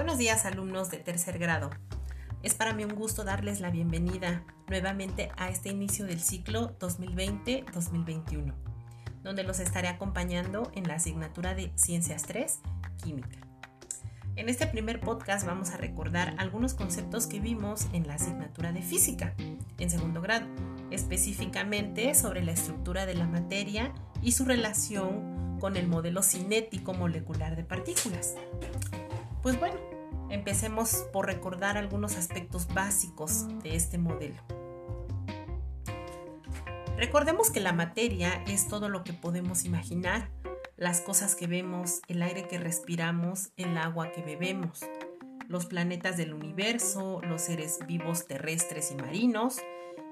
Buenos días alumnos de tercer grado. Es para mí un gusto darles la bienvenida nuevamente a este inicio del ciclo 2020-2021, donde los estaré acompañando en la asignatura de Ciencias 3, Química. En este primer podcast vamos a recordar algunos conceptos que vimos en la asignatura de Física, en segundo grado, específicamente sobre la estructura de la materia y su relación con el modelo cinético molecular de partículas. Pues bueno, empecemos por recordar algunos aspectos básicos de este modelo. Recordemos que la materia es todo lo que podemos imaginar, las cosas que vemos, el aire que respiramos, el agua que bebemos, los planetas del universo, los seres vivos terrestres y marinos,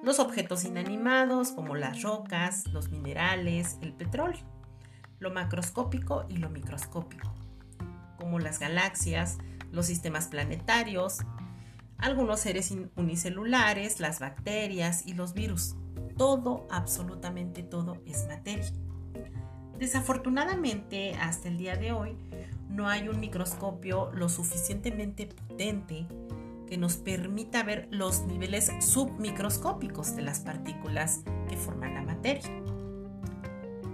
los objetos inanimados como las rocas, los minerales, el petróleo, lo macroscópico y lo microscópico como las galaxias, los sistemas planetarios, algunos seres unicelulares, las bacterias y los virus. Todo, absolutamente todo es materia. Desafortunadamente, hasta el día de hoy, no hay un microscopio lo suficientemente potente que nos permita ver los niveles submicroscópicos de las partículas que forman la materia.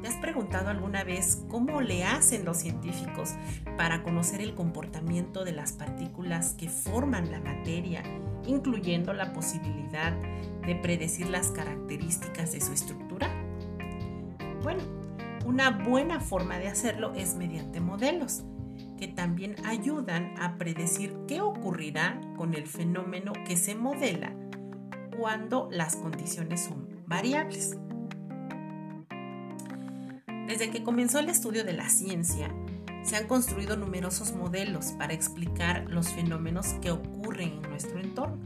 ¿Te has preguntado alguna vez cómo le hacen los científicos para conocer el comportamiento de las partículas que forman la materia, incluyendo la posibilidad de predecir las características de su estructura? Bueno, una buena forma de hacerlo es mediante modelos, que también ayudan a predecir qué ocurrirá con el fenómeno que se modela cuando las condiciones son variables. Desde que comenzó el estudio de la ciencia, se han construido numerosos modelos para explicar los fenómenos que ocurren en nuestro entorno,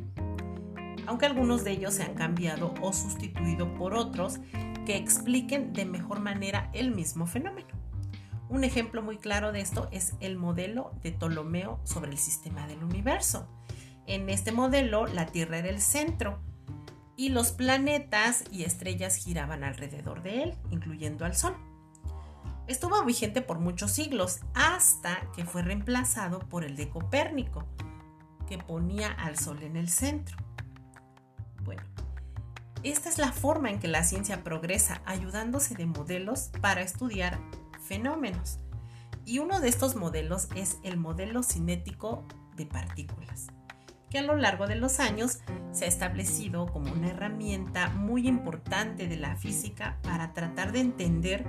aunque algunos de ellos se han cambiado o sustituido por otros que expliquen de mejor manera el mismo fenómeno. Un ejemplo muy claro de esto es el modelo de Ptolomeo sobre el sistema del universo. En este modelo, la Tierra era el centro y los planetas y estrellas giraban alrededor de él, incluyendo al Sol estuvo vigente por muchos siglos hasta que fue reemplazado por el de Copérnico, que ponía al Sol en el centro. Bueno, esta es la forma en que la ciencia progresa, ayudándose de modelos para estudiar fenómenos. Y uno de estos modelos es el modelo cinético de partículas, que a lo largo de los años se ha establecido como una herramienta muy importante de la física para tratar de entender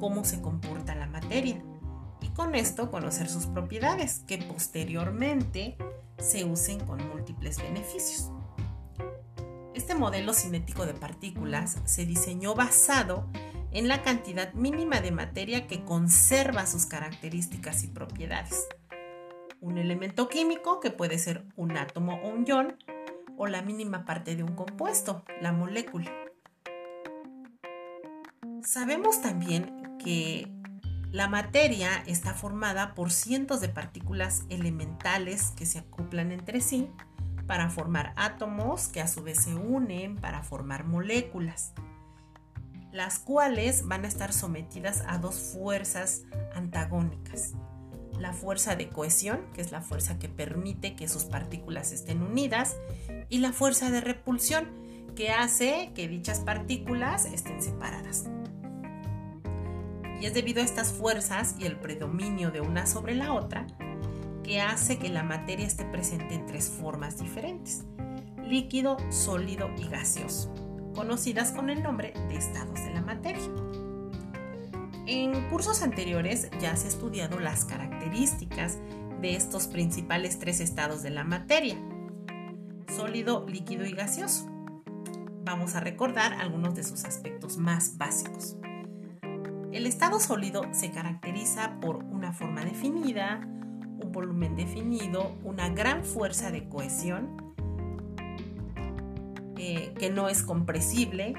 cómo se comporta la materia y con esto conocer sus propiedades que posteriormente se usen con múltiples beneficios. Este modelo cinético de partículas se diseñó basado en la cantidad mínima de materia que conserva sus características y propiedades. Un elemento químico que puede ser un átomo o un ion o la mínima parte de un compuesto, la molécula. Sabemos también que la materia está formada por cientos de partículas elementales que se acoplan entre sí para formar átomos que a su vez se unen para formar moléculas, las cuales van a estar sometidas a dos fuerzas antagónicas. La fuerza de cohesión, que es la fuerza que permite que sus partículas estén unidas, y la fuerza de repulsión, que hace que dichas partículas estén separadas y es debido a estas fuerzas y el predominio de una sobre la otra que hace que la materia esté presente en tres formas diferentes, líquido, sólido y gaseoso, conocidas con el nombre de estados de la materia. En cursos anteriores ya se estudiado las características de estos principales tres estados de la materia, sólido, líquido y gaseoso. Vamos a recordar algunos de sus aspectos más básicos. El estado sólido se caracteriza por una forma definida, un volumen definido, una gran fuerza de cohesión eh, que no es compresible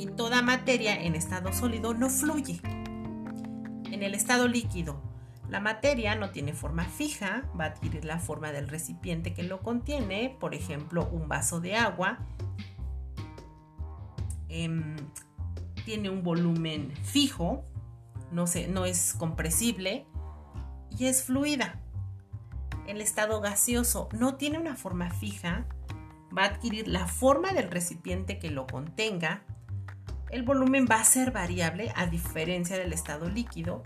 y toda materia en estado sólido no fluye. En el estado líquido, la materia no tiene forma fija, va a adquirir la forma del recipiente que lo contiene, por ejemplo, un vaso de agua. Em, tiene un volumen fijo, no, no es compresible y es fluida. el estado gaseoso no tiene una forma fija, va a adquirir la forma del recipiente que lo contenga, el volumen va a ser variable a diferencia del estado líquido,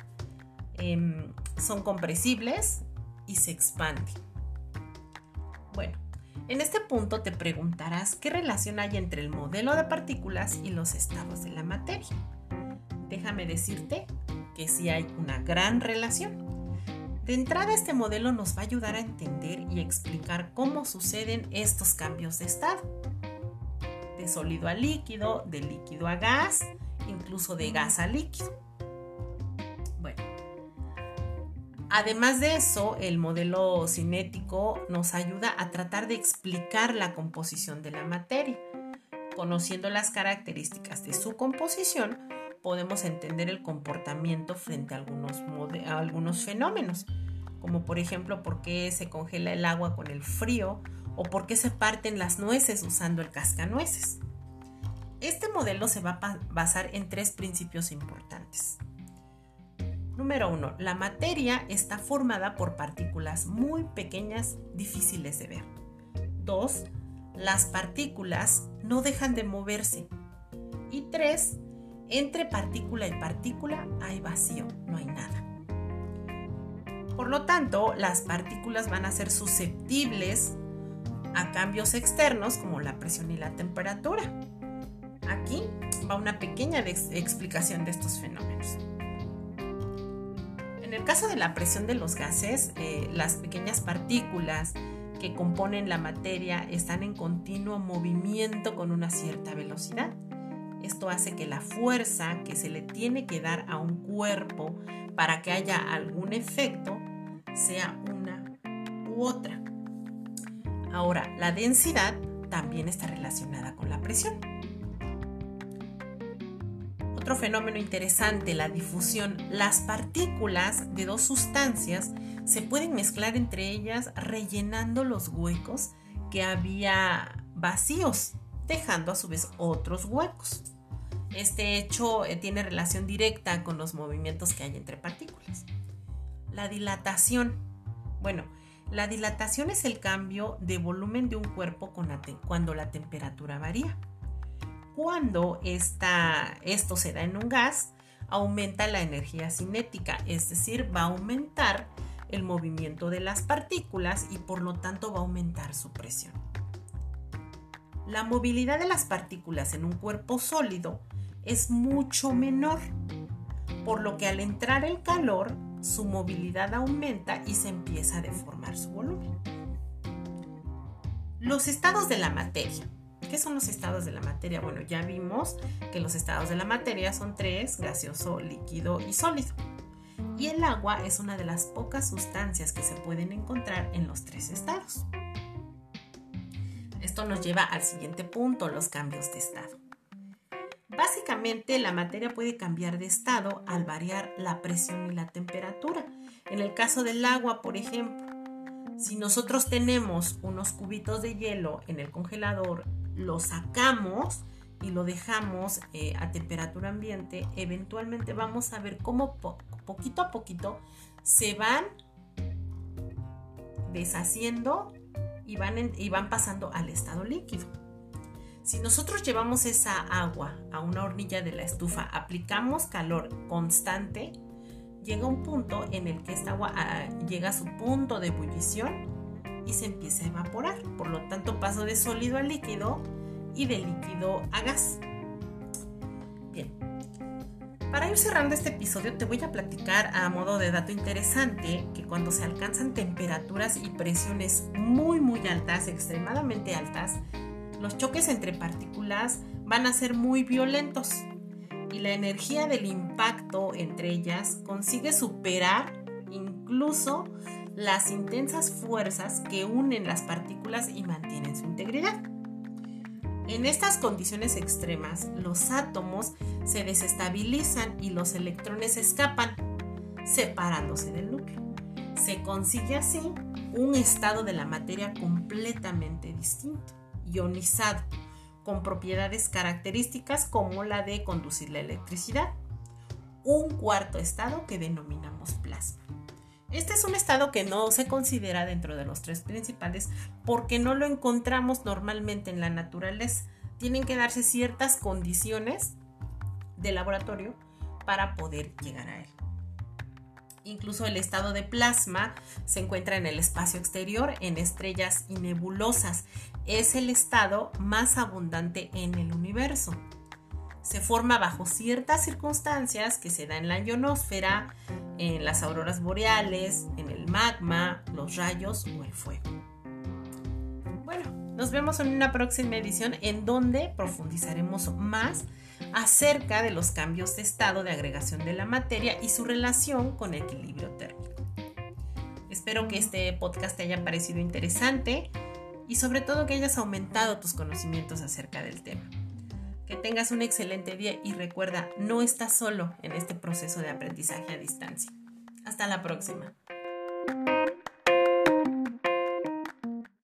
em, son compresibles y se expanden. Bueno, en este punto te preguntarás qué relación hay entre el modelo de partículas y los estados de la materia. Déjame decirte que sí hay una gran relación. De entrada, este modelo nos va a ayudar a entender y explicar cómo suceden estos cambios de estado. De sólido a líquido, de líquido a gas, incluso de gas a líquido. Bueno, además de eso, el modelo cinético nos ayuda a tratar de explicar la composición de la materia. Conociendo las características de su composición, podemos entender el comportamiento frente a algunos, a algunos fenómenos, como por ejemplo por qué se congela el agua con el frío o por qué se parten las nueces usando el cascanueces. Este modelo se va a basar en tres principios importantes. Número uno, la materia está formada por partículas muy pequeñas, difíciles de ver. Dos, las partículas no dejan de moverse. Y tres, entre partícula y partícula hay vacío, no hay nada. Por lo tanto, las partículas van a ser susceptibles a cambios externos como la presión y la temperatura. Aquí va una pequeña explicación de estos fenómenos. En el caso de la presión de los gases, eh, las pequeñas partículas que componen la materia están en continuo movimiento con una cierta velocidad. Esto hace que la fuerza que se le tiene que dar a un cuerpo para que haya algún efecto sea una u otra. Ahora, la densidad también está relacionada con la presión. Otro fenómeno interesante, la difusión. Las partículas de dos sustancias se pueden mezclar entre ellas rellenando los huecos que había vacíos, dejando a su vez otros huecos. Este hecho eh, tiene relación directa con los movimientos que hay entre partículas. La dilatación. Bueno, la dilatación es el cambio de volumen de un cuerpo cuando la temperatura varía. Cuando esto se da en un gas, aumenta la energía cinética, es decir, va a aumentar el movimiento de las partículas y por lo tanto va a aumentar su presión. La movilidad de las partículas en un cuerpo sólido es mucho menor, por lo que al entrar el calor, su movilidad aumenta y se empieza a deformar su volumen. Los estados de la materia. ¿Qué son los estados de la materia? Bueno, ya vimos que los estados de la materia son tres, gaseoso, líquido y sólido. Y el agua es una de las pocas sustancias que se pueden encontrar en los tres estados. Esto nos lleva al siguiente punto, los cambios de estado. Básicamente la materia puede cambiar de estado al variar la presión y la temperatura. En el caso del agua, por ejemplo, si nosotros tenemos unos cubitos de hielo en el congelador, lo sacamos y lo dejamos eh, a temperatura ambiente, eventualmente vamos a ver cómo poquito a poquito se van deshaciendo y van, y van pasando al estado líquido. Si nosotros llevamos esa agua a una hornilla de la estufa, aplicamos calor constante, llega un punto en el que esta agua ah, llega a su punto de ebullición y se empieza a evaporar. Por lo tanto, paso de sólido a líquido y de líquido a gas. Bien. Para ir cerrando este episodio te voy a platicar a modo de dato interesante que cuando se alcanzan temperaturas y presiones muy muy altas, extremadamente altas, los choques entre partículas van a ser muy violentos y la energía del impacto entre ellas consigue superar incluso las intensas fuerzas que unen las partículas y mantienen su integridad. En estas condiciones extremas, los átomos se desestabilizan y los electrones escapan, separándose del núcleo. Se consigue así un estado de la materia completamente distinto ionizado, con propiedades características como la de conducir la electricidad. Un cuarto estado que denominamos plasma. Este es un estado que no se considera dentro de los tres principales porque no lo encontramos normalmente en la naturaleza. Tienen que darse ciertas condiciones de laboratorio para poder llegar a él. Incluso el estado de plasma se encuentra en el espacio exterior, en estrellas y nebulosas. Es el estado más abundante en el universo. Se forma bajo ciertas circunstancias que se dan en la ionosfera, en las auroras boreales, en el magma, los rayos o el fuego. Bueno, nos vemos en una próxima edición en donde profundizaremos más acerca de los cambios de estado de agregación de la materia y su relación con el equilibrio térmico. Espero que este podcast te haya parecido interesante y sobre todo que hayas aumentado tus conocimientos acerca del tema. Que tengas un excelente día y recuerda, no estás solo en este proceso de aprendizaje a distancia. Hasta la próxima.